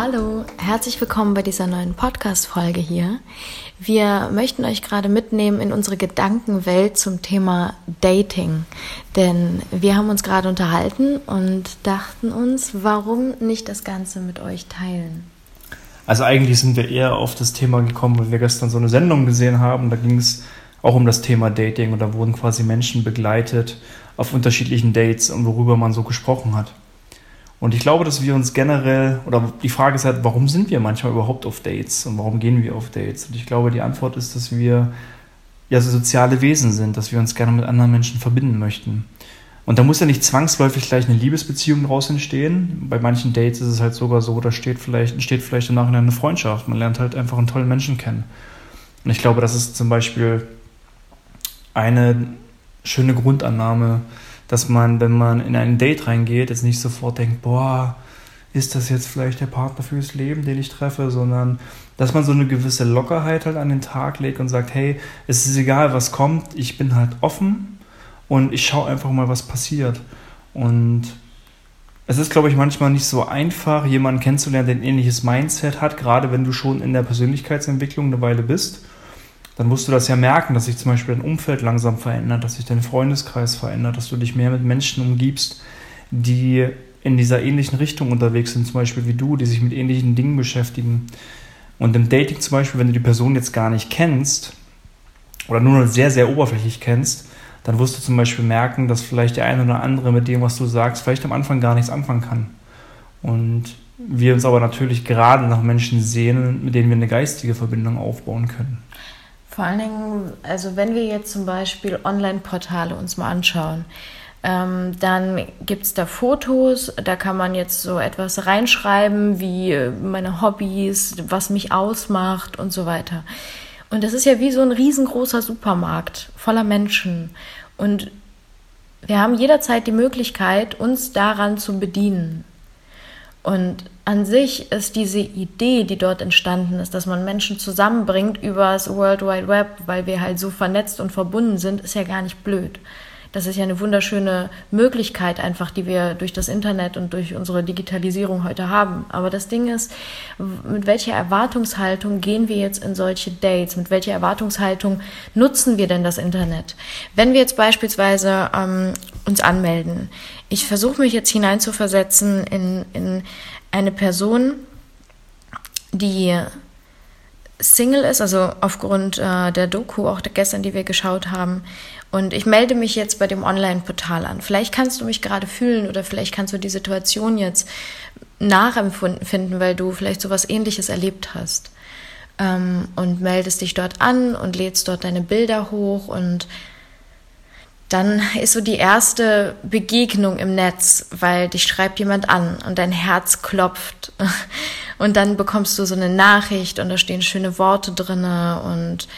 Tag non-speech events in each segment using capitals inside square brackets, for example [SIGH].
Hallo, herzlich willkommen bei dieser neuen Podcast-Folge hier. Wir möchten euch gerade mitnehmen in unsere Gedankenwelt zum Thema Dating. Denn wir haben uns gerade unterhalten und dachten uns, warum nicht das Ganze mit euch teilen? Also eigentlich sind wir eher auf das Thema gekommen, weil wir gestern so eine Sendung gesehen haben. Da ging es auch um das Thema Dating und da wurden quasi Menschen begleitet auf unterschiedlichen Dates und worüber man so gesprochen hat. Und ich glaube, dass wir uns generell, oder die Frage ist halt, warum sind wir manchmal überhaupt auf Dates und warum gehen wir auf Dates? Und ich glaube, die Antwort ist, dass wir ja so soziale Wesen sind, dass wir uns gerne mit anderen Menschen verbinden möchten. Und da muss ja nicht zwangsläufig gleich eine Liebesbeziehung daraus entstehen. Bei manchen Dates ist es halt sogar so, da steht vielleicht, entsteht vielleicht im Nachhinein eine Freundschaft. Man lernt halt einfach einen tollen Menschen kennen. Und ich glaube, das ist zum Beispiel eine schöne Grundannahme, dass man, wenn man in ein Date reingeht, jetzt nicht sofort denkt, boah, ist das jetzt vielleicht der Partner fürs Leben, den ich treffe, sondern dass man so eine gewisse Lockerheit halt an den Tag legt und sagt, hey, es ist egal, was kommt, ich bin halt offen und ich schaue einfach mal, was passiert. Und es ist, glaube ich, manchmal nicht so einfach, jemanden kennenzulernen, der ein ähnliches Mindset hat, gerade wenn du schon in der Persönlichkeitsentwicklung eine Weile bist dann musst du das ja merken, dass sich zum Beispiel dein Umfeld langsam verändert, dass sich dein Freundeskreis verändert, dass du dich mehr mit Menschen umgibst, die in dieser ähnlichen Richtung unterwegs sind, zum Beispiel wie du, die sich mit ähnlichen Dingen beschäftigen. Und im Dating zum Beispiel, wenn du die Person jetzt gar nicht kennst oder nur sehr, sehr oberflächlich kennst, dann wirst du zum Beispiel merken, dass vielleicht der eine oder andere mit dem, was du sagst, vielleicht am Anfang gar nichts anfangen kann. Und wir uns aber natürlich gerade nach Menschen sehnen, mit denen wir eine geistige Verbindung aufbauen können. Vor allen Dingen, also wenn wir jetzt zum Beispiel Online-Portale uns mal anschauen, ähm, dann gibt es da Fotos, da kann man jetzt so etwas reinschreiben wie äh, meine Hobbys, was mich ausmacht und so weiter. Und das ist ja wie so ein riesengroßer Supermarkt voller Menschen. Und wir haben jederzeit die Möglichkeit, uns daran zu bedienen. Und an sich ist diese Idee, die dort entstanden ist, dass man Menschen zusammenbringt über das World Wide Web, weil wir halt so vernetzt und verbunden sind, ist ja gar nicht blöd. Das ist ja eine wunderschöne Möglichkeit einfach, die wir durch das Internet und durch unsere Digitalisierung heute haben. Aber das Ding ist, mit welcher Erwartungshaltung gehen wir jetzt in solche Dates? Mit welcher Erwartungshaltung nutzen wir denn das Internet? Wenn wir jetzt beispielsweise ähm, uns anmelden, ich versuche mich jetzt hineinzuversetzen in, in eine Person, die Single ist, also aufgrund äh, der Doku, auch gestern, die wir geschaut haben. Und ich melde mich jetzt bei dem Online-Portal an. Vielleicht kannst du mich gerade fühlen oder vielleicht kannst du die Situation jetzt nachempfinden, weil du vielleicht sowas ähnliches erlebt hast. Ähm, und meldest dich dort an und lädst dort deine Bilder hoch und dann ist so die erste Begegnung im Netz, weil dich schreibt jemand an und dein Herz klopft [LAUGHS] und dann bekommst du so eine Nachricht und da stehen schöne Worte drinne und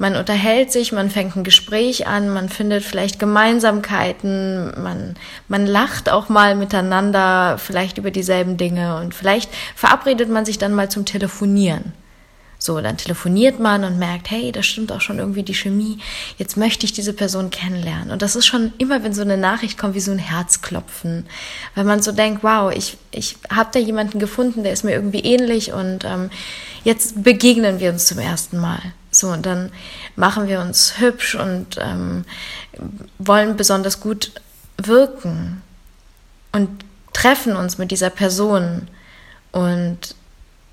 man unterhält sich, man fängt ein Gespräch an, man findet vielleicht Gemeinsamkeiten, man, man lacht auch mal miteinander, vielleicht über dieselben Dinge und vielleicht verabredet man sich dann mal zum Telefonieren. So, dann telefoniert man und merkt, hey, das stimmt auch schon irgendwie die Chemie. Jetzt möchte ich diese Person kennenlernen. Und das ist schon immer, wenn so eine Nachricht kommt, wie so ein Herzklopfen. Weil man so denkt, wow, ich, ich habe da jemanden gefunden, der ist mir irgendwie ähnlich und ähm, jetzt begegnen wir uns zum ersten Mal. So, und dann machen wir uns hübsch und ähm, wollen besonders gut wirken und treffen uns mit dieser Person und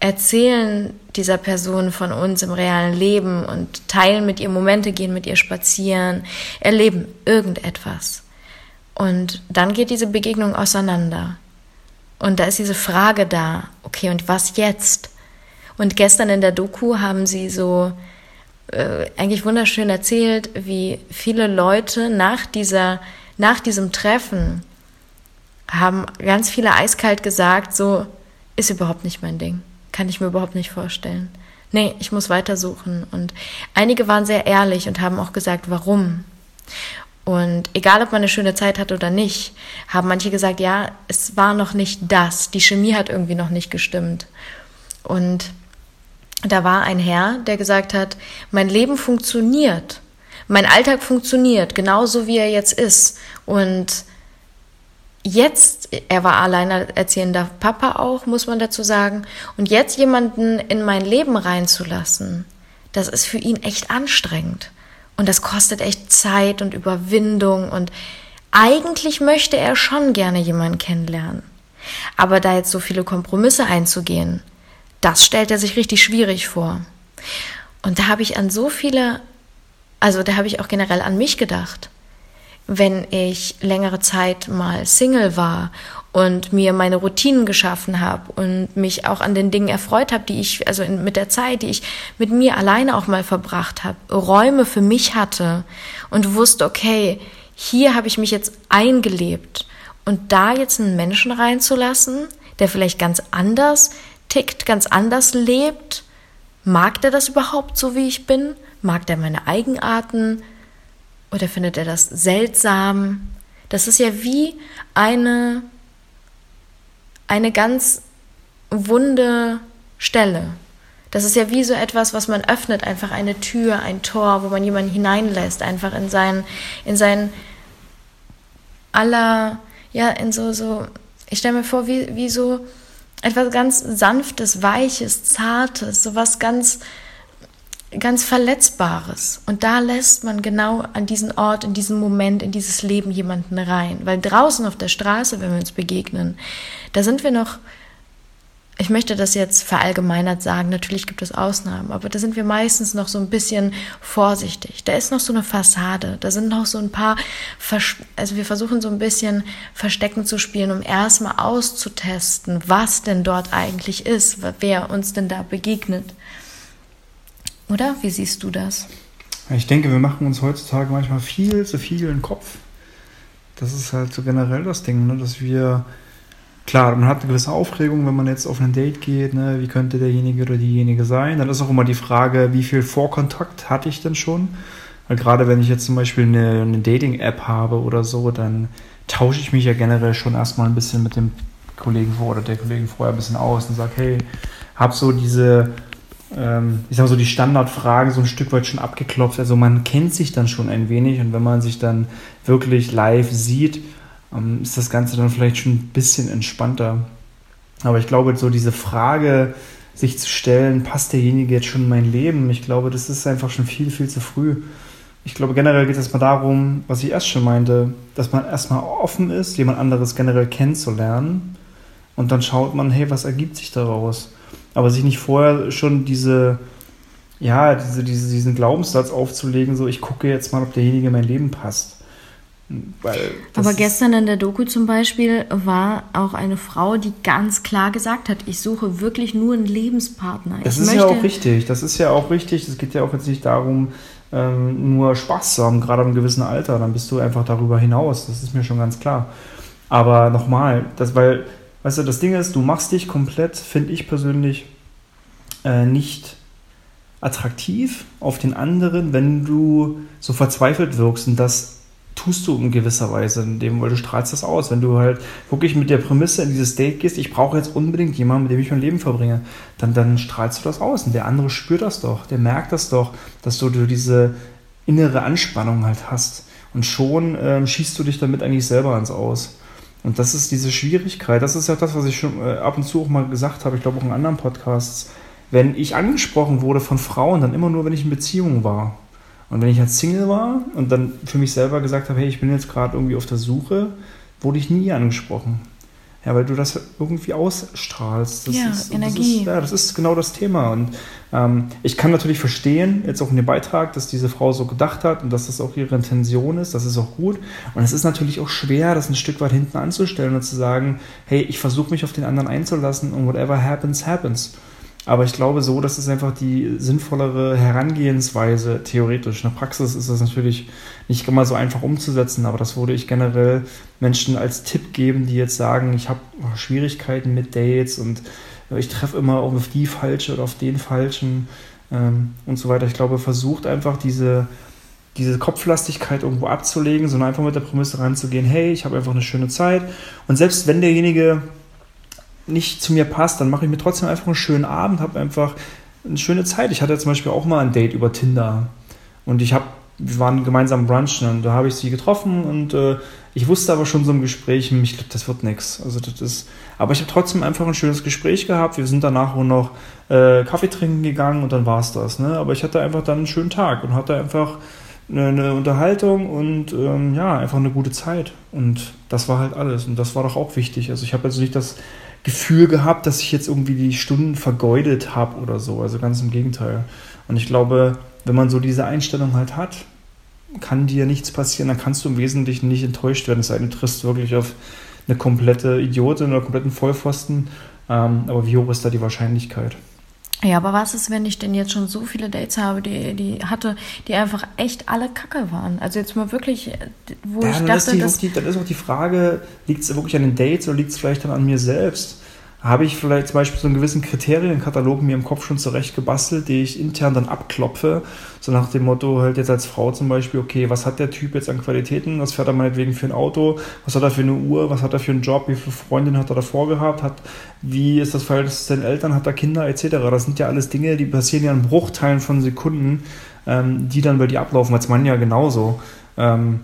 erzählen dieser Person von uns im realen Leben und teilen mit ihr Momente, gehen mit ihr spazieren, erleben irgendetwas. Und dann geht diese Begegnung auseinander. Und da ist diese Frage da, okay, und was jetzt? Und gestern in der Doku haben sie so äh, eigentlich wunderschön erzählt, wie viele Leute nach dieser, nach diesem Treffen haben ganz viele eiskalt gesagt, so ist überhaupt nicht mein Ding kann ich mir überhaupt nicht vorstellen. Nee, ich muss weitersuchen. Und einige waren sehr ehrlich und haben auch gesagt, warum. Und egal, ob man eine schöne Zeit hat oder nicht, haben manche gesagt, ja, es war noch nicht das. Die Chemie hat irgendwie noch nicht gestimmt. Und da war ein Herr, der gesagt hat, mein Leben funktioniert. Mein Alltag funktioniert, genauso wie er jetzt ist. Und jetzt, er war alleinerziehender Papa auch, muss man dazu sagen, und jetzt jemanden in mein Leben reinzulassen, das ist für ihn echt anstrengend. Und das kostet echt Zeit und Überwindung und eigentlich möchte er schon gerne jemanden kennenlernen. Aber da jetzt so viele Kompromisse einzugehen, das stellt er sich richtig schwierig vor. Und da habe ich an so viele, also da habe ich auch generell an mich gedacht wenn ich längere Zeit mal Single war und mir meine Routinen geschaffen habe und mich auch an den Dingen erfreut habe, die ich, also in, mit der Zeit, die ich mit mir alleine auch mal verbracht habe, Räume für mich hatte und wusste, okay, hier habe ich mich jetzt eingelebt und da jetzt einen Menschen reinzulassen, der vielleicht ganz anders tickt, ganz anders lebt, mag der das überhaupt so, wie ich bin? Mag der meine Eigenarten? Oder findet er das seltsam? Das ist ja wie eine, eine ganz wunde Stelle. Das ist ja wie so etwas, was man öffnet, einfach eine Tür, ein Tor, wo man jemanden hineinlässt, einfach in sein, in sein aller, ja, in so, so, ich stelle mir vor, wie, wie so etwas ganz Sanftes, Weiches, Zartes, so was ganz, ganz Verletzbares. Und da lässt man genau an diesen Ort, in diesem Moment, in dieses Leben jemanden rein. Weil draußen auf der Straße, wenn wir uns begegnen, da sind wir noch, ich möchte das jetzt verallgemeinert sagen, natürlich gibt es Ausnahmen, aber da sind wir meistens noch so ein bisschen vorsichtig. Da ist noch so eine Fassade, da sind noch so ein paar, Vers also wir versuchen so ein bisschen Verstecken zu spielen, um erstmal auszutesten, was denn dort eigentlich ist, wer uns denn da begegnet. Oder? Wie siehst du das? Ich denke, wir machen uns heutzutage manchmal viel zu viel in den Kopf. Das ist halt so generell das Ding, ne? dass wir, klar, man hat eine gewisse Aufregung, wenn man jetzt auf ein Date geht, ne? wie könnte derjenige oder diejenige sein. Dann ist auch immer die Frage, wie viel Vorkontakt hatte ich denn schon? Weil gerade wenn ich jetzt zum Beispiel eine, eine Dating-App habe oder so, dann tausche ich mich ja generell schon erstmal ein bisschen mit dem Kollegen vor oder der Kollegin vorher ein bisschen aus und sage, hey, hab so diese ähm, ich sage so, die Standardfragen so ein Stück weit schon abgeklopft. Also man kennt sich dann schon ein wenig und wenn man sich dann wirklich live sieht, ähm, ist das Ganze dann vielleicht schon ein bisschen entspannter. Aber ich glaube, so diese Frage, sich zu stellen, passt derjenige jetzt schon in mein Leben? Ich glaube, das ist einfach schon viel, viel zu früh. Ich glaube, generell geht es mal darum, was ich erst schon meinte, dass man erstmal offen ist, jemand anderes generell kennenzulernen. Und dann schaut man, hey, was ergibt sich daraus? Aber sich nicht vorher schon diese, ja, diese, diese, diesen Glaubenssatz aufzulegen, so ich gucke jetzt mal, ob derjenige in mein Leben passt. Aber gestern in der Doku zum Beispiel war auch eine Frau, die ganz klar gesagt hat, ich suche wirklich nur einen Lebenspartner. Das ich ist ja auch richtig. Das ist ja auch richtig. Es geht ja auch jetzt nicht darum, ähm, nur Spaß zu haben, gerade im gewissen Alter. Dann bist du einfach darüber hinaus. Das ist mir schon ganz klar. Aber nochmal, das, weil Weißt du, das Ding ist, du machst dich komplett, finde ich persönlich, äh, nicht attraktiv auf den anderen, wenn du so verzweifelt wirkst. Und das tust du in gewisser Weise, in dem, weil du strahlst das aus. Wenn du halt wirklich mit der Prämisse in dieses Date gehst, ich brauche jetzt unbedingt jemanden, mit dem ich mein Leben verbringe, dann, dann strahlst du das aus. Und der andere spürt das doch, der merkt das doch, dass du, du diese innere Anspannung halt hast. Und schon ähm, schießt du dich damit eigentlich selber ans Aus. Und das ist diese Schwierigkeit. Das ist ja das, was ich schon äh, ab und zu auch mal gesagt habe, ich glaube auch in anderen Podcasts. Wenn ich angesprochen wurde von Frauen, dann immer nur, wenn ich in Beziehung war. Und wenn ich als Single war und dann für mich selber gesagt habe, hey, ich bin jetzt gerade irgendwie auf der Suche, wurde ich nie angesprochen. Ja, weil du das irgendwie ausstrahlst. Das ja, ist, Energie. Das ist, ja, das ist genau das Thema. Und ähm, ich kann natürlich verstehen, jetzt auch in dem Beitrag, dass diese Frau so gedacht hat und dass das auch ihre Intention ist. Das ist auch gut. Und es ist natürlich auch schwer, das ein Stück weit hinten anzustellen und zu sagen, hey, ich versuche mich auf den anderen einzulassen und whatever happens, happens. Aber ich glaube so, das ist einfach die sinnvollere Herangehensweise theoretisch. In der Praxis ist das natürlich nicht immer so einfach umzusetzen, aber das würde ich generell Menschen als Tipp geben, die jetzt sagen, ich habe Schwierigkeiten mit Dates und ich treffe immer auf die falsche oder auf den falschen ähm, und so weiter. Ich glaube, versucht einfach diese, diese Kopflastigkeit irgendwo abzulegen, sondern einfach mit der Prämisse ranzugehen, hey, ich habe einfach eine schöne Zeit. Und selbst wenn derjenige nicht zu mir passt, dann mache ich mir trotzdem einfach einen schönen Abend, habe einfach eine schöne Zeit. Ich hatte zum Beispiel auch mal ein Date über Tinder und ich habe wir waren gemeinsam brunchen und da habe ich sie getroffen und äh, ich wusste aber schon so im Gespräch, hm, ich glaube, das wird nichts. Also das ist, aber ich habe trotzdem einfach ein schönes Gespräch gehabt. Wir sind danach auch noch äh, Kaffee trinken gegangen und dann war es das. Ne? Aber ich hatte einfach dann einen schönen Tag und hatte einfach eine, Unterhaltung und ähm, ja, einfach eine gute Zeit. Und das war halt alles. Und das war doch auch wichtig. Also ich habe also nicht das Gefühl gehabt, dass ich jetzt irgendwie die Stunden vergeudet habe oder so. Also ganz im Gegenteil. Und ich glaube, wenn man so diese Einstellung halt hat, kann dir nichts passieren, dann kannst du im Wesentlichen nicht enttäuscht werden, es sei denn, du triffst wirklich auf eine komplette Idiotin oder kompletten Vollpfosten. Ähm, aber wie hoch ist da die Wahrscheinlichkeit? Ja, aber was ist, wenn ich denn jetzt schon so viele Dates habe, die, die hatte, die einfach echt alle Kacke waren? Also jetzt mal wirklich, wo ja, ich dachte, ist die, dass... Die, dann ist auch die Frage, liegt es wirklich an den Dates oder liegt es vielleicht dann an mir selbst? Habe ich vielleicht zum Beispiel so einen gewissen Kriterienkatalog mir im Kopf schon zurecht gebastelt, die ich intern dann abklopfe. So nach dem Motto halt jetzt als Frau zum Beispiel, okay, was hat der Typ jetzt an Qualitäten? Was fährt er meinetwegen für ein Auto? Was hat er für eine Uhr? Was hat er für einen Job? Wie viele Freundinnen hat er davor gehabt? Hat, wie ist das Verhältnis zu seinen Eltern? Hat er Kinder? Etc. Das sind ja alles Dinge, die passieren ja in Bruchteilen von Sekunden, ähm, die dann bei dir ablaufen, als Mann ja genauso. Ähm,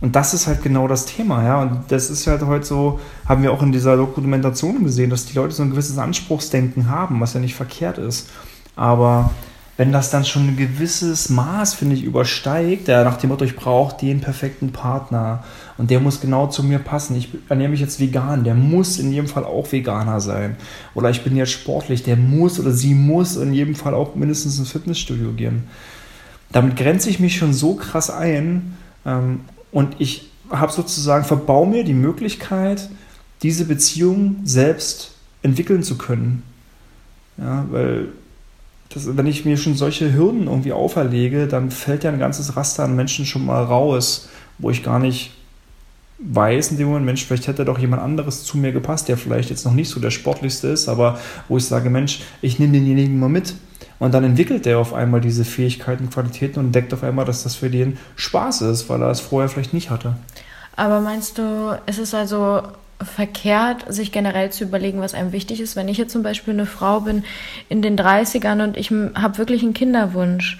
und das ist halt genau das Thema, ja. Und das ist halt heute so, haben wir auch in dieser Dokumentation gesehen, dass die Leute so ein gewisses Anspruchsdenken haben, was ja nicht verkehrt ist. Aber wenn das dann schon ein gewisses Maß, finde ich, übersteigt, ja, nach dem Motto, ich brauche den perfekten Partner und der muss genau zu mir passen. Ich ernähre mich jetzt vegan, der muss in jedem Fall auch Veganer sein. Oder ich bin jetzt sportlich, der muss oder sie muss in jedem Fall auch mindestens ins Fitnessstudio gehen. Damit grenze ich mich schon so krass ein, ähm, und ich habe sozusagen, verbau mir die Möglichkeit, diese Beziehung selbst entwickeln zu können. Ja, weil das, wenn ich mir schon solche Hürden irgendwie auferlege, dann fällt ja ein ganzes Raster an Menschen schon mal raus, wo ich gar nicht weiß in dem Moment, Mensch, vielleicht hätte doch jemand anderes zu mir gepasst, der vielleicht jetzt noch nicht so der sportlichste ist, aber wo ich sage, Mensch, ich nehme denjenigen mal mit. Und dann entwickelt der auf einmal diese Fähigkeiten, Qualitäten und entdeckt auf einmal, dass das für den Spaß ist, weil er es vorher vielleicht nicht hatte. Aber meinst du, ist es also verkehrt, sich generell zu überlegen, was einem wichtig ist? Wenn ich jetzt zum Beispiel eine Frau bin in den 30ern und ich habe wirklich einen Kinderwunsch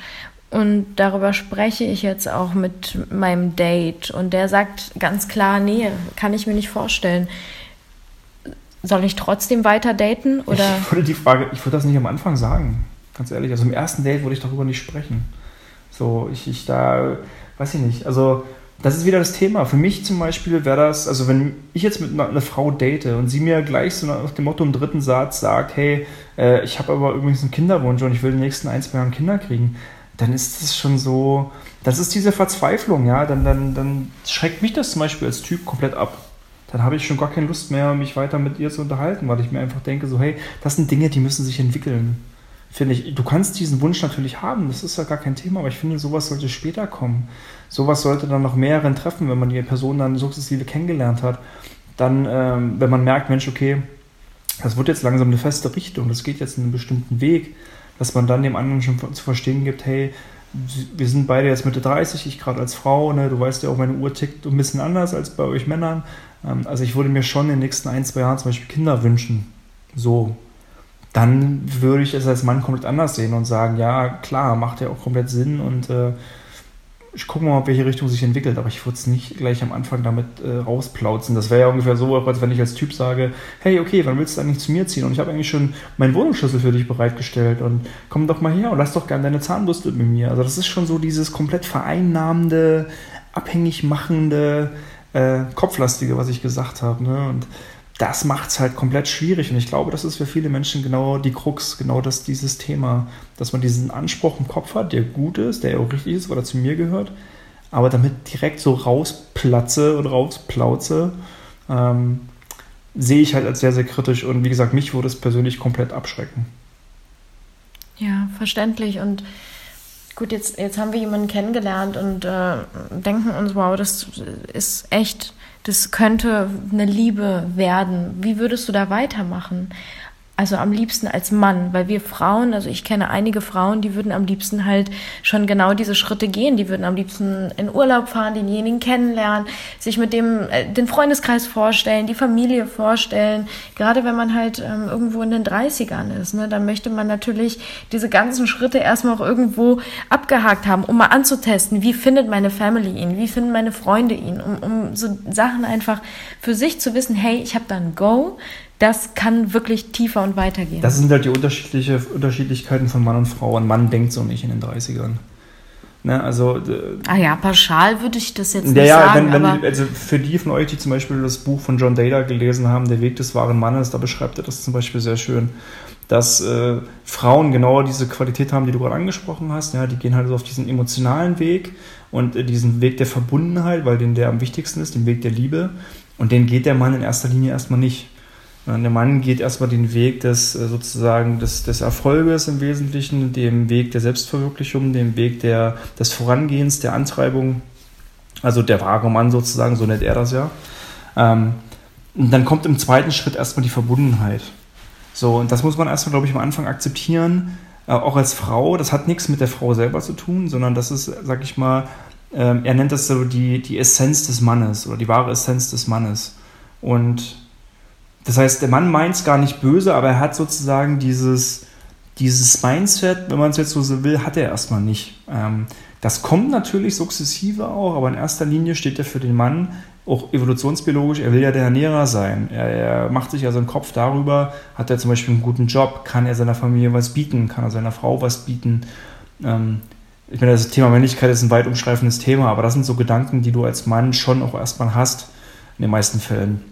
und darüber spreche ich jetzt auch mit meinem Date und der sagt ganz klar, nee, kann ich mir nicht vorstellen. Soll ich trotzdem weiter daten? Oder? Ich [LAUGHS] würde die Frage, ich würde das nicht am Anfang sagen. Ganz ehrlich, also im ersten Date würde ich darüber nicht sprechen. So, ich, ich da, weiß ich nicht. Also, das ist wieder das Thema. Für mich zum Beispiel wäre das, also wenn ich jetzt mit einer, einer, Frau date und sie mir gleich so nach dem Motto im dritten Satz sagt, hey, äh, ich habe aber übrigens einen Kinderwunsch und ich will in den nächsten ein, zwei Jahren Kinder kriegen, dann ist das schon so, das ist diese Verzweiflung, ja, dann, dann, dann schreckt mich das zum Beispiel als Typ komplett ab. Dann habe ich schon gar keine Lust mehr, mich weiter mit ihr zu unterhalten, weil ich mir einfach denke, so, hey, das sind Dinge, die müssen sich entwickeln finde ich, du kannst diesen Wunsch natürlich haben, das ist ja gar kein Thema, aber ich finde, sowas sollte später kommen. Sowas sollte dann noch mehreren treffen, wenn man die Person dann sukzessive kennengelernt hat. Dann, ähm, wenn man merkt, Mensch, okay, das wird jetzt langsam eine feste Richtung, das geht jetzt in einen bestimmten Weg, dass man dann dem anderen schon zu verstehen gibt, hey, wir sind beide jetzt Mitte 30, ich gerade als Frau, ne, du weißt ja auch, meine Uhr tickt ein bisschen anders als bei euch Männern. Ähm, also ich würde mir schon in den nächsten ein, zwei Jahren zum Beispiel Kinder wünschen. So, dann würde ich es als Mann komplett anders sehen und sagen, ja, klar, macht ja auch komplett Sinn und äh, ich gucke mal, ob welche Richtung sich entwickelt, aber ich würde es nicht gleich am Anfang damit äh, rausplauzen. Das wäre ja ungefähr so, als wenn ich als Typ sage, hey, okay, wann willst du eigentlich zu mir ziehen? Und ich habe eigentlich schon meinen Wohnungsschlüssel für dich bereitgestellt und komm doch mal her und lass doch gerne deine Zahnbürste mit mir. Also das ist schon so dieses komplett vereinnahmende, abhängig machende, äh, kopflastige, was ich gesagt habe. Ne? Und das macht es halt komplett schwierig. Und ich glaube, das ist für viele Menschen genau die Krux, genau das, dieses Thema, dass man diesen Anspruch im Kopf hat, der gut ist, der auch richtig ist, weil er zu mir gehört, aber damit direkt so rausplatze und rausplauze, ähm, sehe ich halt als sehr, sehr kritisch. Und wie gesagt, mich würde es persönlich komplett abschrecken. Ja, verständlich. Und gut, jetzt, jetzt haben wir jemanden kennengelernt und äh, denken uns, wow, das ist echt das könnte eine Liebe werden. Wie würdest du da weitermachen? Also am liebsten als Mann, weil wir Frauen, also ich kenne einige Frauen, die würden am liebsten halt schon genau diese Schritte gehen. Die würden am liebsten in Urlaub fahren, denjenigen kennenlernen, sich mit dem äh, den Freundeskreis vorstellen, die Familie vorstellen. Gerade wenn man halt ähm, irgendwo in den 30ern ist, ne, dann möchte man natürlich diese ganzen Schritte erstmal auch irgendwo abgehakt haben, um mal anzutesten, wie findet meine Family ihn, wie finden meine Freunde ihn, um, um so Sachen einfach für sich zu wissen, hey, ich habe da ein Go, das kann wirklich tiefer und weiter gehen. Das sind halt die unterschiedliche, Unterschiedlichkeiten von Mann und Frau. Ein Mann denkt so nicht in den 30ern. Ne, also, ah ja, pauschal würde ich das jetzt nicht ja, sagen. Wenn, wenn, also für die von euch, die zum Beispiel das Buch von John Data gelesen haben, Der Weg des wahren Mannes, da beschreibt er das zum Beispiel sehr schön, dass äh, Frauen genau diese Qualität haben, die du gerade angesprochen hast. Ja, die gehen halt so auf diesen emotionalen Weg und äh, diesen Weg der Verbundenheit, weil den der am wichtigsten ist, den Weg der Liebe. Und den geht der Mann in erster Linie erstmal nicht. Der Mann geht erstmal den Weg des äh, sozusagen des, des Erfolges im Wesentlichen, dem Weg der Selbstverwirklichung, dem Weg der, des Vorangehens, der Antreibung. Also der wahre Mann sozusagen, so nennt er das ja. Ähm, und dann kommt im zweiten Schritt erstmal die Verbundenheit. So, und das muss man erstmal, glaube ich, am Anfang akzeptieren, äh, auch als Frau. Das hat nichts mit der Frau selber zu tun, sondern das ist, sag ich mal, ähm, er nennt das so die, die Essenz des Mannes oder die wahre Essenz des Mannes. Und das heißt, der Mann meint es gar nicht böse, aber er hat sozusagen dieses, dieses Mindset, wenn man es jetzt so will, hat er erstmal nicht. Ähm, das kommt natürlich sukzessive auch, aber in erster Linie steht er für den Mann auch evolutionsbiologisch, er will ja der Ernährer sein. Er, er macht sich ja seinen Kopf darüber, hat er zum Beispiel einen guten Job, kann er seiner Familie was bieten, kann er seiner Frau was bieten. Ähm, ich meine, das Thema Männlichkeit ist ein weit umschreifendes Thema, aber das sind so Gedanken, die du als Mann schon auch erstmal hast, in den meisten Fällen.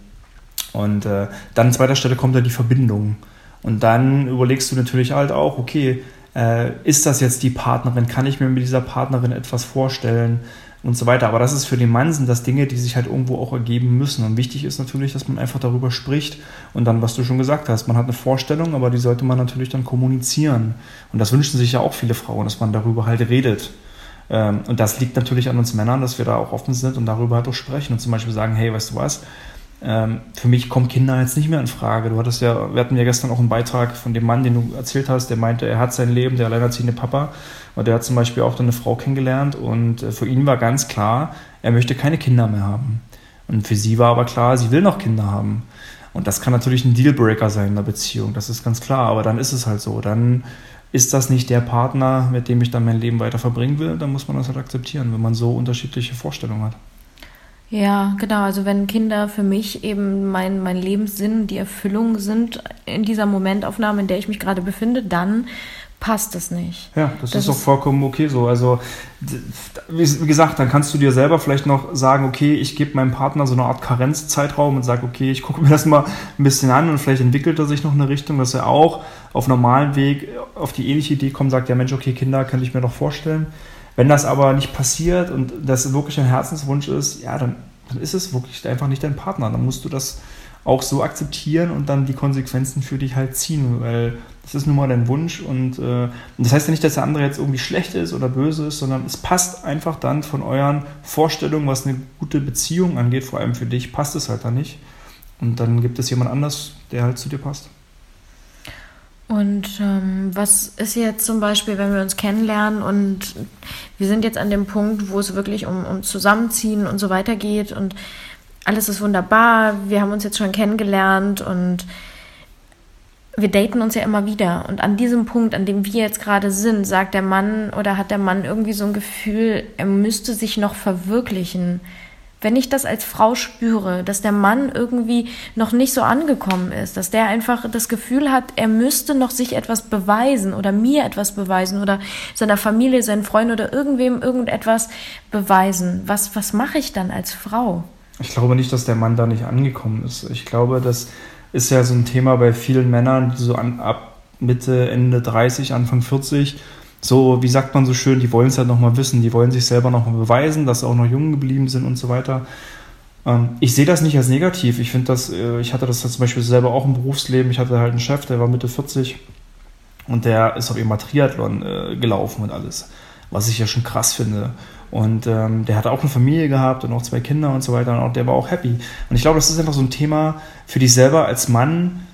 Und äh, dann an zweiter Stelle kommt dann die Verbindung. Und dann überlegst du natürlich halt auch, okay, äh, ist das jetzt die Partnerin? Kann ich mir mit dieser Partnerin etwas vorstellen? Und so weiter. Aber das ist für den Mann sind das Dinge, die sich halt irgendwo auch ergeben müssen. Und wichtig ist natürlich, dass man einfach darüber spricht. Und dann, was du schon gesagt hast, man hat eine Vorstellung, aber die sollte man natürlich dann kommunizieren. Und das wünschen sich ja auch viele Frauen, dass man darüber halt redet. Ähm, und das liegt natürlich an uns Männern, dass wir da auch offen sind und darüber halt auch sprechen und zum Beispiel sagen, hey, weißt du was, ähm, für mich kommen Kinder jetzt nicht mehr in Frage. Du hattest ja, wir hatten ja gestern auch einen Beitrag von dem Mann, den du erzählt hast, der meinte, er hat sein Leben, der alleinerziehende Papa, und der hat zum Beispiel auch dann eine Frau kennengelernt und äh, für ihn war ganz klar, er möchte keine Kinder mehr haben. Und für sie war aber klar, sie will noch Kinder haben. Und das kann natürlich ein Dealbreaker sein in der Beziehung, das ist ganz klar, aber dann ist es halt so. Dann ist das nicht der Partner, mit dem ich dann mein Leben weiter verbringen will, dann muss man das halt akzeptieren, wenn man so unterschiedliche Vorstellungen hat. Ja, genau. Also wenn Kinder für mich eben mein, mein Lebenssinn, die Erfüllung sind in dieser Momentaufnahme, in der ich mich gerade befinde, dann passt es nicht. Ja, das, das ist doch vollkommen okay so. Also, wie gesagt, dann kannst du dir selber vielleicht noch sagen, okay, ich gebe meinem Partner so eine Art Karenzzeitraum und sage, okay, ich gucke mir das mal ein bisschen an und vielleicht entwickelt er sich noch eine Richtung, dass er auch auf normalem Weg auf die ähnliche Idee kommt, sagt, ja Mensch, okay, Kinder könnte ich mir doch vorstellen. Wenn das aber nicht passiert und das wirklich ein Herzenswunsch ist, ja, dann, dann ist es wirklich einfach nicht dein Partner. Dann musst du das auch so akzeptieren und dann die Konsequenzen für dich halt ziehen, weil das ist nun mal dein Wunsch und, äh, das heißt ja nicht, dass der andere jetzt irgendwie schlecht ist oder böse ist, sondern es passt einfach dann von euren Vorstellungen, was eine gute Beziehung angeht, vor allem für dich, passt es halt dann nicht. Und dann gibt es jemand anders, der halt zu dir passt. Und ähm, was ist jetzt zum Beispiel, wenn wir uns kennenlernen und wir sind jetzt an dem Punkt, wo es wirklich um, um Zusammenziehen und so weiter geht und alles ist wunderbar, wir haben uns jetzt schon kennengelernt und wir daten uns ja immer wieder. Und an diesem Punkt, an dem wir jetzt gerade sind, sagt der Mann oder hat der Mann irgendwie so ein Gefühl, er müsste sich noch verwirklichen wenn ich das als Frau spüre, dass der Mann irgendwie noch nicht so angekommen ist, dass der einfach das Gefühl hat, er müsste noch sich etwas beweisen oder mir etwas beweisen oder seiner Familie, seinen Freunden oder irgendwem irgendetwas beweisen, was, was mache ich dann als Frau? Ich glaube nicht, dass der Mann da nicht angekommen ist. Ich glaube, das ist ja so ein Thema bei vielen Männern, die so an, ab Mitte, Ende 30, Anfang 40 so, wie sagt man so schön, die wollen es halt nochmal wissen, die wollen sich selber nochmal beweisen, dass sie auch noch jung geblieben sind und so weiter. Ähm, ich sehe das nicht als negativ. Ich finde das, äh, ich hatte das zum Beispiel selber auch im Berufsleben. Ich hatte halt einen Chef, der war Mitte 40 und der ist auf immer Triathlon äh, gelaufen und alles, was ich ja schon krass finde. Und ähm, der hatte auch eine Familie gehabt und auch zwei Kinder und so weiter und auch, der war auch happy. Und ich glaube, das ist einfach so ein Thema für dich selber als Mann,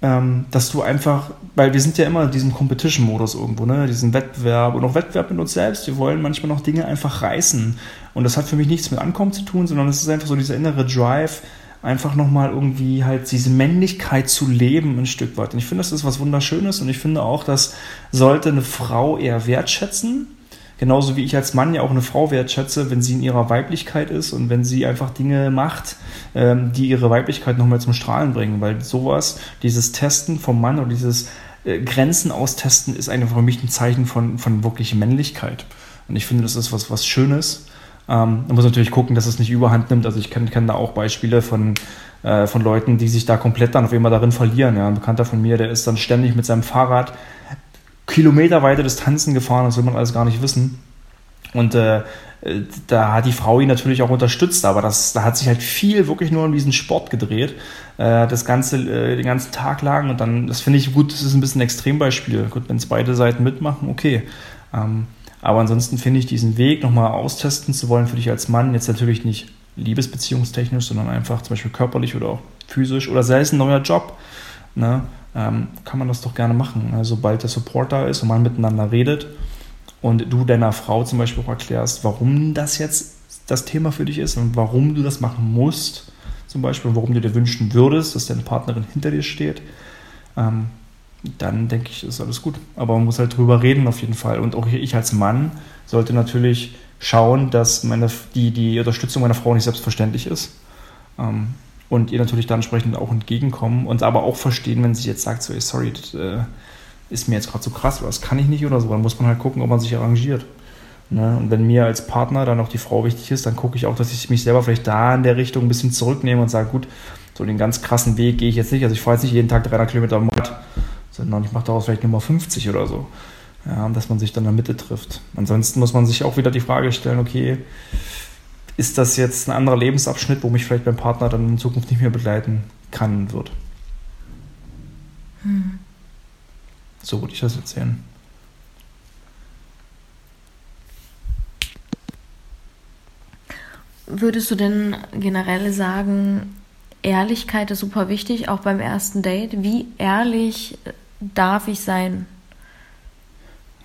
ähm, dass du einfach, weil wir sind ja immer in diesem Competition-Modus irgendwo, ne, diesen Wettbewerb und auch Wettbewerb mit uns selbst. Wir wollen manchmal noch Dinge einfach reißen. Und das hat für mich nichts mit Ankommen zu tun, sondern es ist einfach so dieser innere Drive, einfach nochmal irgendwie halt diese Männlichkeit zu leben ein Stück weit. Und ich finde, das ist was Wunderschönes und ich finde auch, das sollte eine Frau eher wertschätzen. Genauso wie ich als Mann ja auch eine Frau wertschätze, wenn sie in ihrer Weiblichkeit ist und wenn sie einfach Dinge macht, ähm, die ihre Weiblichkeit nochmal zum Strahlen bringen. Weil sowas, dieses Testen vom Mann oder dieses äh, Grenzen austesten, ist einfach für mich ein Zeichen von, von wirklich Männlichkeit. Und ich finde, das ist was, was Schönes. Ähm, man muss natürlich gucken, dass es nicht überhand nimmt. Also ich kenne kenn da auch Beispiele von, äh, von Leuten, die sich da komplett dann auf einmal darin verlieren. Ja, ein Bekannter von mir, der ist dann ständig mit seinem Fahrrad kilometerweite Distanzen gefahren, das will man alles gar nicht wissen. Und äh, da hat die Frau ihn natürlich auch unterstützt, aber das, da hat sich halt viel wirklich nur um diesen Sport gedreht, äh, das ganze, äh, den ganzen Tag lang und dann, das finde ich gut, das ist ein bisschen ein Extrembeispiel. Gut, wenn es beide Seiten mitmachen, okay. Ähm, aber ansonsten finde ich diesen Weg nochmal austesten zu wollen für dich als Mann, jetzt natürlich nicht liebesbeziehungstechnisch, sondern einfach zum Beispiel körperlich oder auch physisch oder sei es ein neuer Job, ne, ähm, kann man das doch gerne machen. Also, sobald der Support da ist und man miteinander redet und du deiner Frau zum Beispiel auch erklärst, warum das jetzt das Thema für dich ist und warum du das machen musst, zum Beispiel, warum du dir wünschen würdest, dass deine Partnerin hinter dir steht, ähm, dann denke ich, ist alles gut. Aber man muss halt drüber reden auf jeden Fall. Und auch ich als Mann sollte natürlich schauen, dass meine, die, die Unterstützung meiner Frau nicht selbstverständlich ist. Ähm, und ihr natürlich dann entsprechend auch entgegenkommen und aber auch verstehen, wenn sie jetzt sagt, so, ey, sorry, das äh, ist mir jetzt gerade so krass, oder das kann ich nicht oder so, dann muss man halt gucken, ob man sich arrangiert. Ne? Und wenn mir als Partner dann auch die Frau wichtig ist, dann gucke ich auch, dass ich mich selber vielleicht da in der Richtung ein bisschen zurücknehme und sage, gut, so den ganz krassen Weg gehe ich jetzt nicht. Also ich fahre jetzt nicht jeden Tag 300 Kilometer am Monat, sondern ich mache daraus vielleicht nur mal 50 oder so. Ja, dass man sich dann in der Mitte trifft. Ansonsten muss man sich auch wieder die Frage stellen, okay, ist das jetzt ein anderer Lebensabschnitt, wo mich vielleicht mein Partner dann in Zukunft nicht mehr begleiten kann und wird. Hm. So würde ich das erzählen. Würdest du denn generell sagen, Ehrlichkeit ist super wichtig, auch beim ersten Date? Wie ehrlich darf ich sein?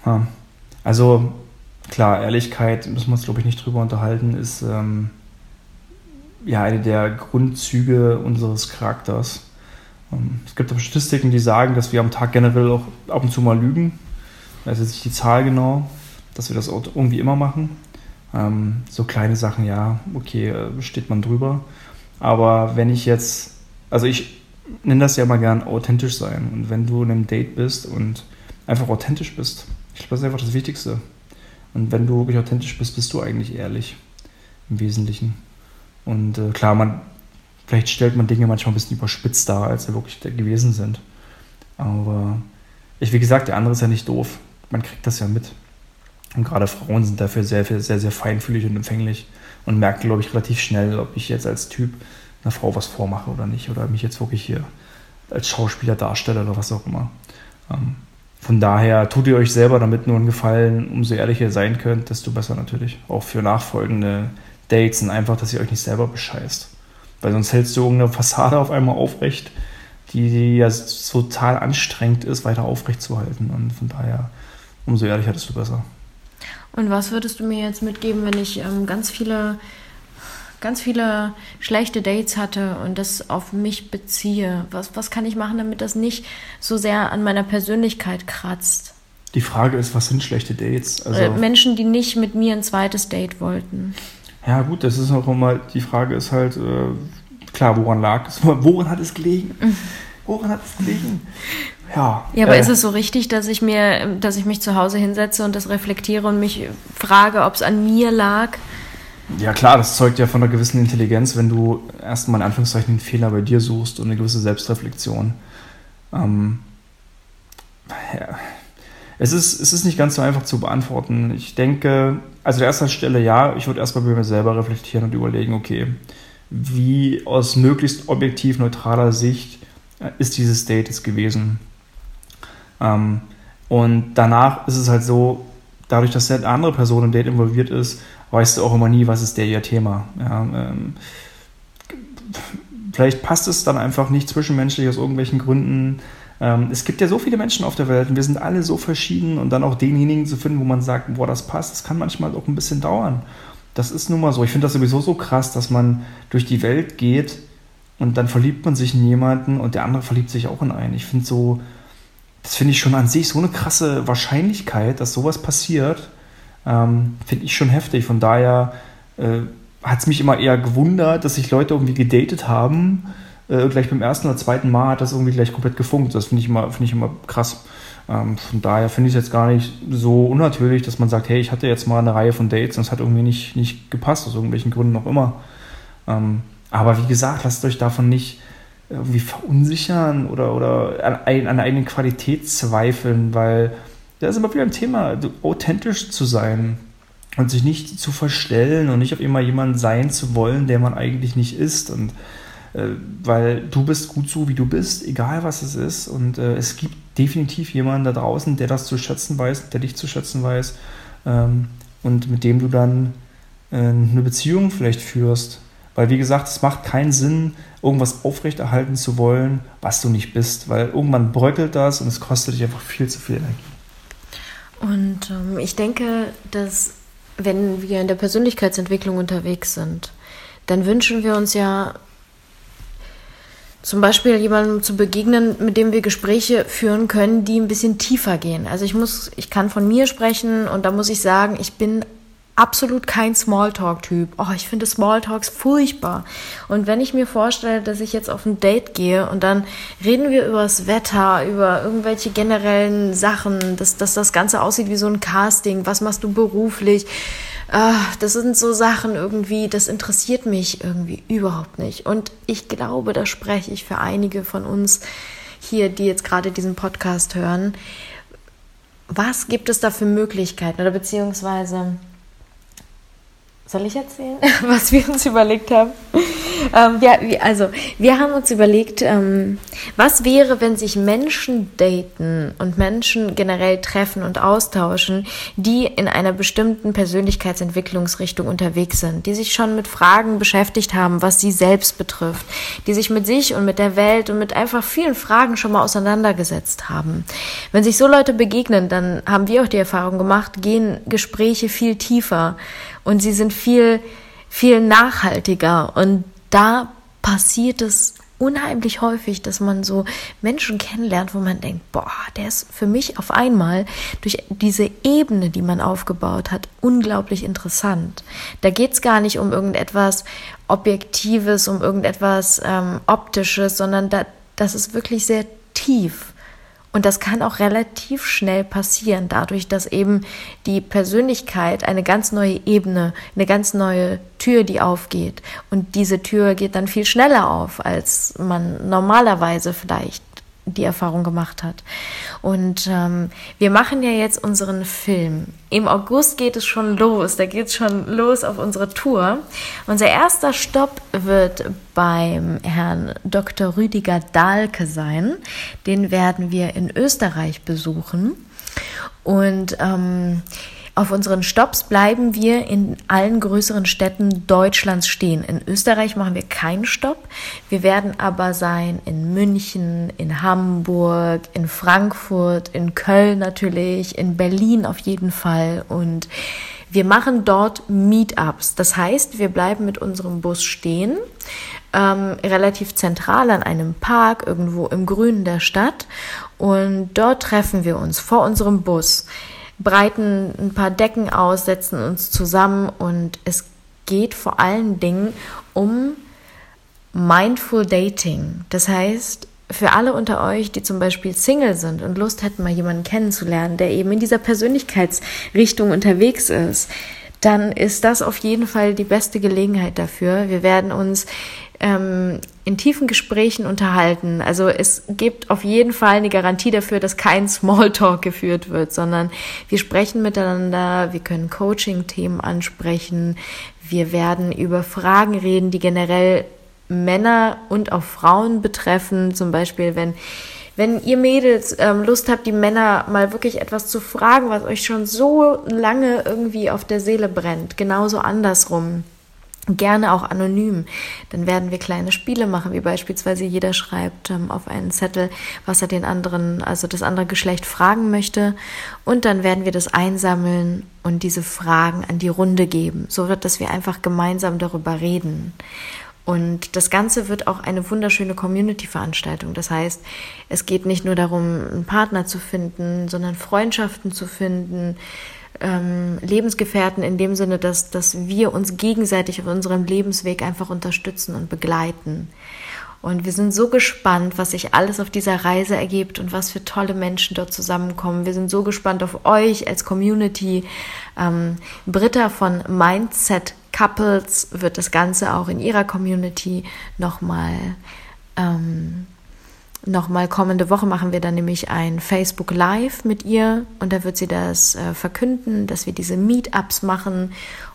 Ja. Also klar, Ehrlichkeit, müssen wir uns, glaube ich, nicht drüber unterhalten, ist ähm, ja eine der Grundzüge unseres Charakters. Ähm, es gibt auch Statistiken, die sagen, dass wir am Tag generell auch ab und zu mal lügen. Ich weiß jetzt nicht die Zahl genau, dass wir das irgendwie immer machen. Ähm, so kleine Sachen, ja, okay, äh, steht man drüber. Aber wenn ich jetzt, also ich nenne das ja mal gern authentisch sein. Und wenn du in einem Date bist und einfach authentisch bist, ich glaube, das ist einfach das Wichtigste. Und wenn du wirklich authentisch bist, bist du eigentlich ehrlich im Wesentlichen. Und äh, klar, man, vielleicht stellt man Dinge manchmal ein bisschen überspitzt dar, als sie wirklich gewesen sind. Aber ich, wie gesagt, der andere ist ja nicht doof. Man kriegt das ja mit. Und gerade Frauen sind dafür sehr, sehr, sehr, sehr feinfühlig und empfänglich und merken, glaube ich, relativ schnell, ob ich jetzt als Typ einer Frau was vormache oder nicht. Oder mich jetzt wirklich hier als Schauspieler darstelle oder was auch immer. Ähm, von daher tut ihr euch selber damit nur einen Gefallen, umso ehrlicher ihr sein könnt, desto besser natürlich. Auch für nachfolgende Dates und einfach, dass ihr euch nicht selber bescheißt. Weil sonst hältst du irgendeine Fassade auf einmal aufrecht, die ja total anstrengend ist, weiter aufrecht zu halten. Und von daher, umso ehrlicher, desto besser. Und was würdest du mir jetzt mitgeben, wenn ich ähm, ganz viele ganz viele schlechte Dates hatte und das auf mich beziehe? Was, was kann ich machen, damit das nicht so sehr an meiner Persönlichkeit kratzt? Die Frage ist, was sind schlechte Dates? Also, Menschen, die nicht mit mir ein zweites Date wollten. Ja, gut, das ist auch immer, die Frage ist halt, äh, klar, woran lag es? [LAUGHS] Woran hat es gelegen? [LAUGHS] Woran hat es gelegen? Ja, ja, aber äh, ist es so richtig, dass ich mir, dass ich mich zu Hause hinsetze und das reflektiere und mich frage, ob es an mir lag? Ja klar, das zeugt ja von einer gewissen Intelligenz, wenn du erstmal in Anführungszeichen einen Fehler bei dir suchst und eine gewisse Selbstreflexion. Ähm, ja. es, ist, es ist nicht ganz so einfach zu beantworten. Ich denke, also an erster Stelle ja, ich würde erstmal bei mir selber reflektieren und überlegen, okay, wie aus möglichst objektiv neutraler Sicht äh, ist dieses Date jetzt gewesen. Ähm, und danach ist es halt so, dadurch, dass eine andere Person im Date involviert ist, weißt du auch immer nie, was ist der ihr Thema. Ja, ähm, vielleicht passt es dann einfach nicht zwischenmenschlich aus irgendwelchen Gründen. Ähm, es gibt ja so viele Menschen auf der Welt und wir sind alle so verschieden und dann auch denjenigen zu finden, wo man sagt, boah, das passt, das kann manchmal auch ein bisschen dauern. Das ist nun mal so. Ich finde das sowieso so krass, dass man durch die Welt geht und dann verliebt man sich in jemanden und der andere verliebt sich auch in einen. Ich finde so, das finde ich schon an sich so eine krasse Wahrscheinlichkeit, dass sowas passiert. Ähm, finde ich schon heftig. Von daher äh, hat es mich immer eher gewundert, dass sich Leute irgendwie gedatet haben. Äh, gleich beim ersten oder zweiten Mal hat das irgendwie gleich komplett gefunkt. Das finde ich, immer, find ich immer krass. Ähm, von daher finde ich es jetzt gar nicht so unnatürlich, dass man sagt, hey, ich hatte jetzt mal eine Reihe von Dates und es hat irgendwie nicht, nicht gepasst, aus irgendwelchen Gründen auch immer. Ähm, aber wie gesagt, lasst euch davon nicht irgendwie verunsichern oder, oder an, an der eigenen Qualität zweifeln, weil da ist immer wieder ein Thema, authentisch zu sein und sich nicht zu verstellen und nicht auf immer jemanden sein zu wollen, der man eigentlich nicht ist. Und äh, weil du bist gut so, wie du bist, egal was es ist. Und äh, es gibt definitiv jemanden da draußen, der das zu schätzen weiß, der dich zu schätzen weiß ähm, und mit dem du dann äh, eine Beziehung vielleicht führst. Weil, wie gesagt, es macht keinen Sinn, irgendwas aufrechterhalten zu wollen, was du nicht bist. Weil irgendwann bröckelt das und es kostet dich einfach viel zu viel Energie. Und ähm, ich denke, dass wenn wir in der Persönlichkeitsentwicklung unterwegs sind, dann wünschen wir uns ja zum Beispiel jemandem zu begegnen, mit dem wir Gespräche führen können, die ein bisschen tiefer gehen. Also ich muss, ich kann von mir sprechen und da muss ich sagen, ich bin absolut kein Smalltalk-Typ. Oh, ich finde Smalltalks furchtbar. Und wenn ich mir vorstelle, dass ich jetzt auf ein Date gehe und dann reden wir über das Wetter, über irgendwelche generellen Sachen, dass, dass das Ganze aussieht wie so ein Casting, was machst du beruflich? Ah, das sind so Sachen irgendwie, das interessiert mich irgendwie überhaupt nicht. Und ich glaube, da spreche ich für einige von uns hier, die jetzt gerade diesen Podcast hören. Was gibt es da für Möglichkeiten oder beziehungsweise soll ich erzählen, [LAUGHS] was wir uns überlegt haben? Ähm, ja, also wir haben uns überlegt, ähm, was wäre, wenn sich Menschen daten und Menschen generell treffen und austauschen, die in einer bestimmten Persönlichkeitsentwicklungsrichtung unterwegs sind, die sich schon mit Fragen beschäftigt haben, was sie selbst betrifft, die sich mit sich und mit der Welt und mit einfach vielen Fragen schon mal auseinandergesetzt haben. Wenn sich so Leute begegnen, dann haben wir auch die Erfahrung gemacht, gehen Gespräche viel tiefer und sie sind viel, viel nachhaltiger. Und da passiert es unheimlich häufig, dass man so Menschen kennenlernt, wo man denkt, boah, der ist für mich auf einmal durch diese Ebene, die man aufgebaut hat, unglaublich interessant. Da geht es gar nicht um irgendetwas Objektives, um irgendetwas ähm, Optisches, sondern da, das ist wirklich sehr tief. Und das kann auch relativ schnell passieren, dadurch, dass eben die Persönlichkeit eine ganz neue Ebene, eine ganz neue Tür, die aufgeht. Und diese Tür geht dann viel schneller auf, als man normalerweise vielleicht die Erfahrung gemacht hat. Und ähm, wir machen ja jetzt unseren Film. Im August geht es schon los. Da geht es schon los auf unsere Tour. Unser erster Stopp wird beim Herrn Dr. Rüdiger Dahlke sein. Den werden wir in Österreich besuchen. Und ähm, auf unseren Stops bleiben wir in allen größeren Städten Deutschlands stehen. In Österreich machen wir keinen Stopp. Wir werden aber sein in München, in Hamburg, in Frankfurt, in Köln natürlich, in Berlin auf jeden Fall und wir machen dort Meetups. Das heißt, wir bleiben mit unserem Bus stehen, ähm, relativ zentral an einem Park, irgendwo im Grünen der Stadt. Und dort treffen wir uns vor unserem Bus breiten ein paar Decken aus, setzen uns zusammen und es geht vor allen Dingen um Mindful Dating. Das heißt, für alle unter euch, die zum Beispiel Single sind und Lust hätten, mal jemanden kennenzulernen, der eben in dieser Persönlichkeitsrichtung unterwegs ist, dann ist das auf jeden Fall die beste Gelegenheit dafür. Wir werden uns ähm, in tiefen Gesprächen unterhalten. Also es gibt auf jeden Fall eine Garantie dafür, dass kein Smalltalk geführt wird, sondern wir sprechen miteinander, wir können Coaching-Themen ansprechen, wir werden über Fragen reden, die generell Männer und auch Frauen betreffen. Zum Beispiel, wenn wenn ihr Mädels ähm, Lust habt, die Männer mal wirklich etwas zu fragen, was euch schon so lange irgendwie auf der Seele brennt, genauso andersrum Gerne auch anonym. Dann werden wir kleine Spiele machen, wie beispielsweise jeder schreibt ähm, auf einen Zettel, was er den anderen, also das andere Geschlecht fragen möchte. Und dann werden wir das einsammeln und diese Fragen an die Runde geben, so dass wir einfach gemeinsam darüber reden. Und das Ganze wird auch eine wunderschöne Community-Veranstaltung. Das heißt, es geht nicht nur darum, einen Partner zu finden, sondern Freundschaften zu finden, ähm, Lebensgefährten in dem Sinne, dass, dass wir uns gegenseitig auf unserem Lebensweg einfach unterstützen und begleiten. Und wir sind so gespannt, was sich alles auf dieser Reise ergibt und was für tolle Menschen dort zusammenkommen. Wir sind so gespannt auf euch als Community. Ähm, Britta von Mindset Couples wird das Ganze auch in ihrer Community nochmal ähm, Nochmal kommende Woche machen wir dann nämlich ein Facebook Live mit ihr und da wird sie das äh, verkünden, dass wir diese Meetups machen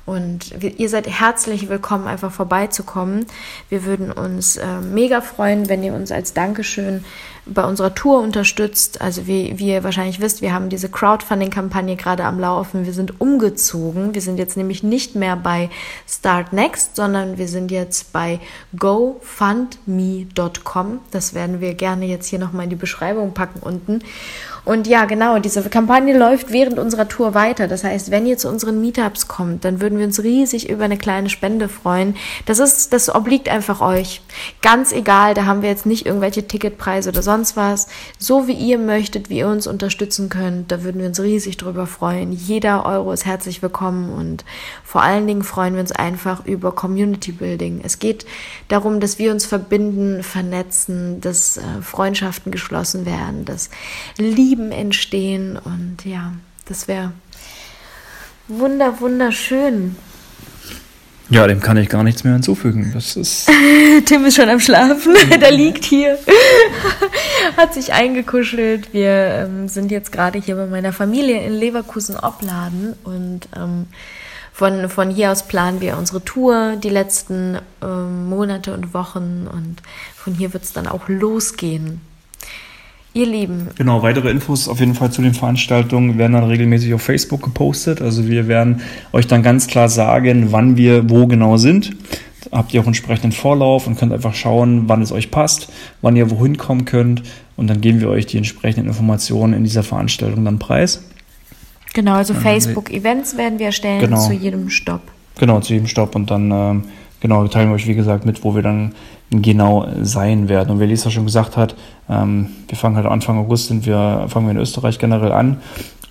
und ihr seid herzlich willkommen, einfach vorbeizukommen. Wir würden uns äh, mega freuen, wenn ihr uns als Dankeschön bei unserer Tour unterstützt. Also wie, wie ihr wahrscheinlich wisst, wir haben diese Crowdfunding-Kampagne gerade am Laufen. Wir sind umgezogen. Wir sind jetzt nämlich nicht mehr bei Start Next, sondern wir sind jetzt bei gofundme.com. Das werden wir gerne jetzt hier nochmal in die Beschreibung packen unten. Und ja, genau, diese Kampagne läuft während unserer Tour weiter. Das heißt, wenn ihr zu unseren Meetups kommt, dann würden wir uns riesig über eine kleine Spende freuen. Das ist, das obliegt einfach euch. Ganz egal, da haben wir jetzt nicht irgendwelche Ticketpreise oder sonst was. So wie ihr möchtet, wie ihr uns unterstützen könnt, da würden wir uns riesig drüber freuen. Jeder Euro ist herzlich willkommen und vor allen Dingen freuen wir uns einfach über Community Building. Es geht darum, dass wir uns verbinden, vernetzen, dass äh, Freundschaften geschlossen werden, dass Liebe Lieben entstehen. Und ja, das wäre wunder, wunderschön. Ja, dem kann ich gar nichts mehr hinzufügen. Das ist [LAUGHS] Tim ist schon am Schlafen. [LAUGHS] Der liegt hier. [LAUGHS] Hat sich eingekuschelt. Wir ähm, sind jetzt gerade hier bei meiner Familie in Leverkusen-Opladen und ähm, von, von hier aus planen wir unsere Tour die letzten ähm, Monate und Wochen und von hier wird es dann auch losgehen. Ihr Lieben. Genau, weitere Infos auf jeden Fall zu den Veranstaltungen werden dann regelmäßig auf Facebook gepostet. Also wir werden euch dann ganz klar sagen, wann wir wo genau sind. Habt ihr auch entsprechenden Vorlauf und könnt einfach schauen, wann es euch passt, wann ihr wohin kommen könnt. Und dann geben wir euch die entsprechenden Informationen in dieser Veranstaltung dann preis. Genau, also Facebook-Events werden wir erstellen genau. zu jedem Stopp. Genau, zu jedem Stopp. Und dann ähm, genau, teilen wir euch, wie gesagt, mit, wo wir dann genau sein werden. Und wie Lisa schon gesagt hat, ähm, wir fangen halt Anfang August, sind wir, fangen wir in Österreich generell an.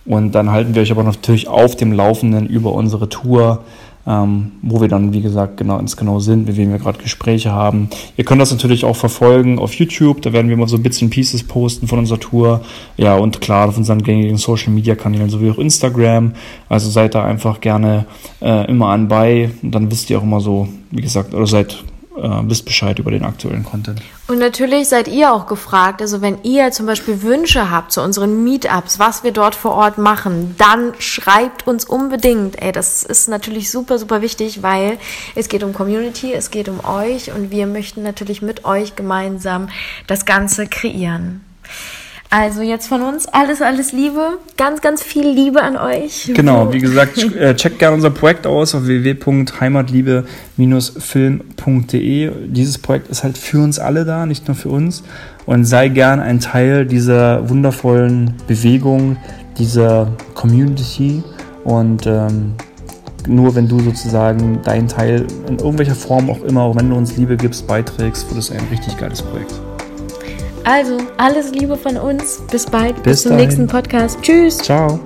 Und dann halten wir euch aber natürlich auf dem Laufenden über unsere Tour, ähm, wo wir dann, wie gesagt, genau ins genau sind, mit wem wir gerade Gespräche haben. Ihr könnt das natürlich auch verfolgen auf YouTube, da werden wir mal so ein bisschen Pieces posten von unserer Tour. Ja, und klar auf unseren gängigen Social Media Kanälen sowie auch Instagram. Also seid da einfach gerne äh, immer anbei und dann wisst ihr auch immer so, wie gesagt, oder seid äh, wisst Bescheid über den aktuellen Content. Und natürlich seid ihr auch gefragt, also wenn ihr zum Beispiel Wünsche habt zu unseren Meetups, was wir dort vor Ort machen, dann schreibt uns unbedingt. Ey, das ist natürlich super, super wichtig, weil es geht um Community, es geht um euch und wir möchten natürlich mit euch gemeinsam das Ganze kreieren. Also jetzt von uns alles, alles Liebe. Ganz, ganz viel Liebe an euch. Genau, wie gesagt, äh, checkt gerne unser Projekt aus auf www.heimatliebe-film.de. Dieses Projekt ist halt für uns alle da, nicht nur für uns. Und sei gern ein Teil dieser wundervollen Bewegung, dieser Community. Und ähm, nur wenn du sozusagen deinen Teil in irgendwelcher Form auch immer, auch wenn du uns Liebe gibst, beiträgst, wird es ein richtig geiles Projekt. Also, alles Liebe von uns. Bis bald. Bis, bis zum dahin. nächsten Podcast. Tschüss. Ciao.